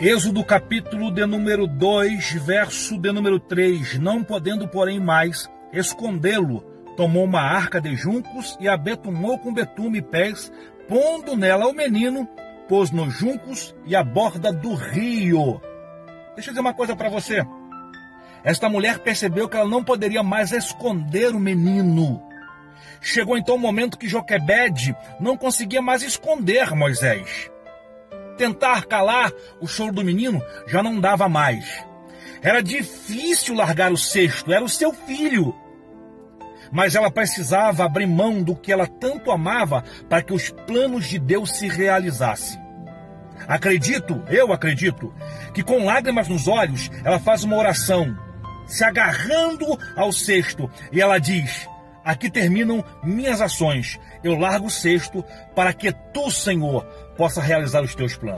Êxodo capítulo de número 2, verso de número 3. Não podendo, porém, mais escondê-lo, tomou uma arca de juncos e a betumou com betume e pés, pondo nela o menino, pôs nos juncos e a borda do rio. Deixa eu dizer uma coisa para você. Esta mulher percebeu que ela não poderia mais esconder o menino. Chegou então o momento que Joquebede não conseguia mais esconder Moisés tentar calar o choro do menino já não dava mais. Era difícil largar o cesto, era o seu filho. Mas ela precisava abrir mão do que ela tanto amava para que os planos de Deus se realizassem. Acredito, eu acredito, que com lágrimas nos olhos ela faz uma oração, se agarrando ao cesto, e ela diz: Aqui terminam minhas ações. Eu largo o cesto para que tu, Senhor, possa realizar os teus planos.